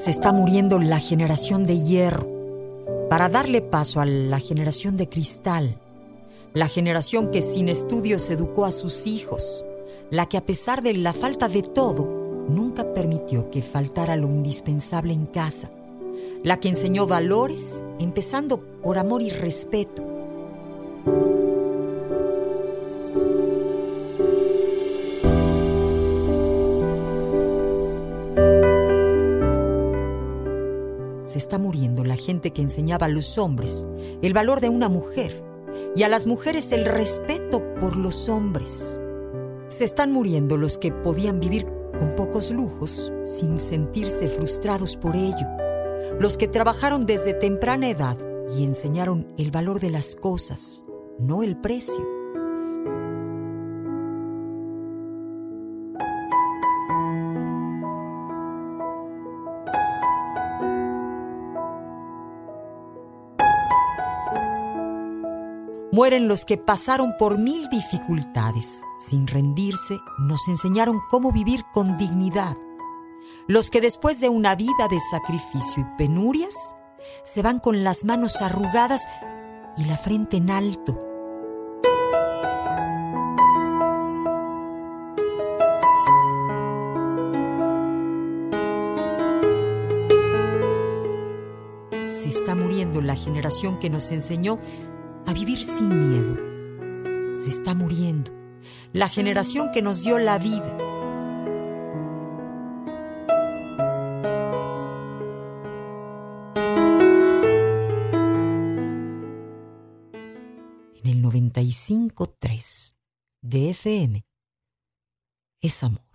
Se está muriendo la generación de hierro para darle paso a la generación de cristal, la generación que sin estudios educó a sus hijos, la que a pesar de la falta de todo, nunca permitió que faltara lo indispensable en casa, la que enseñó valores, empezando por amor y respeto. Se está muriendo la gente que enseñaba a los hombres el valor de una mujer y a las mujeres el respeto por los hombres. Se están muriendo los que podían vivir con pocos lujos sin sentirse frustrados por ello. Los que trabajaron desde temprana edad y enseñaron el valor de las cosas, no el precio. Mueren los que pasaron por mil dificultades. Sin rendirse, nos enseñaron cómo vivir con dignidad. Los que después de una vida de sacrificio y penurias, se van con las manos arrugadas y la frente en alto. Se está muriendo la generación que nos enseñó a vivir sin miedo. Se está muriendo la generación que nos dio la vida. En el 95.3 de FM es amor.